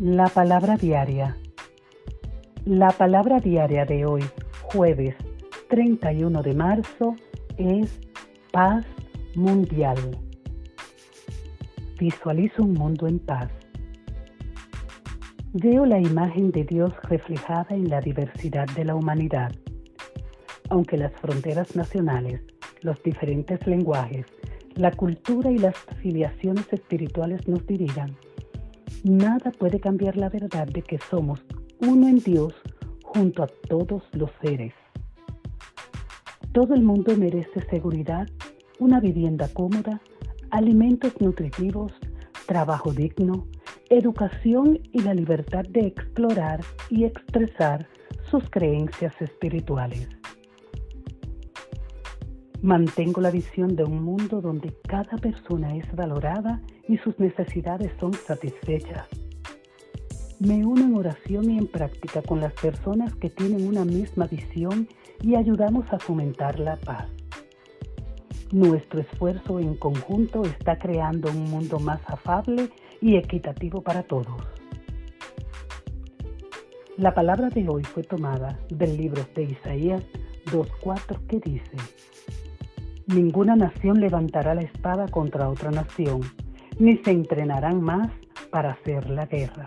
La palabra diaria. La palabra diaria de hoy, jueves 31 de marzo, es paz mundial. Visualizo un mundo en paz. Veo la imagen de Dios reflejada en la diversidad de la humanidad. Aunque las fronteras nacionales, los diferentes lenguajes, la cultura y las filiaciones espirituales nos dividan, nada puede cambiar la verdad de que somos uno en Dios junto a todos los seres. Todo el mundo merece seguridad, una vivienda cómoda, alimentos nutritivos, trabajo digno, educación y la libertad de explorar y expresar sus creencias espirituales. Mantengo la visión de un mundo donde cada persona es valorada y sus necesidades son satisfechas. Me uno en oración y en práctica con las personas que tienen una misma visión y ayudamos a fomentar la paz. Nuestro esfuerzo en conjunto está creando un mundo más afable y equitativo para todos. La palabra de hoy fue tomada del libro de Isaías 2.4 que dice, Ninguna nación levantará la espada contra otra nación, ni se entrenarán más para hacer la guerra.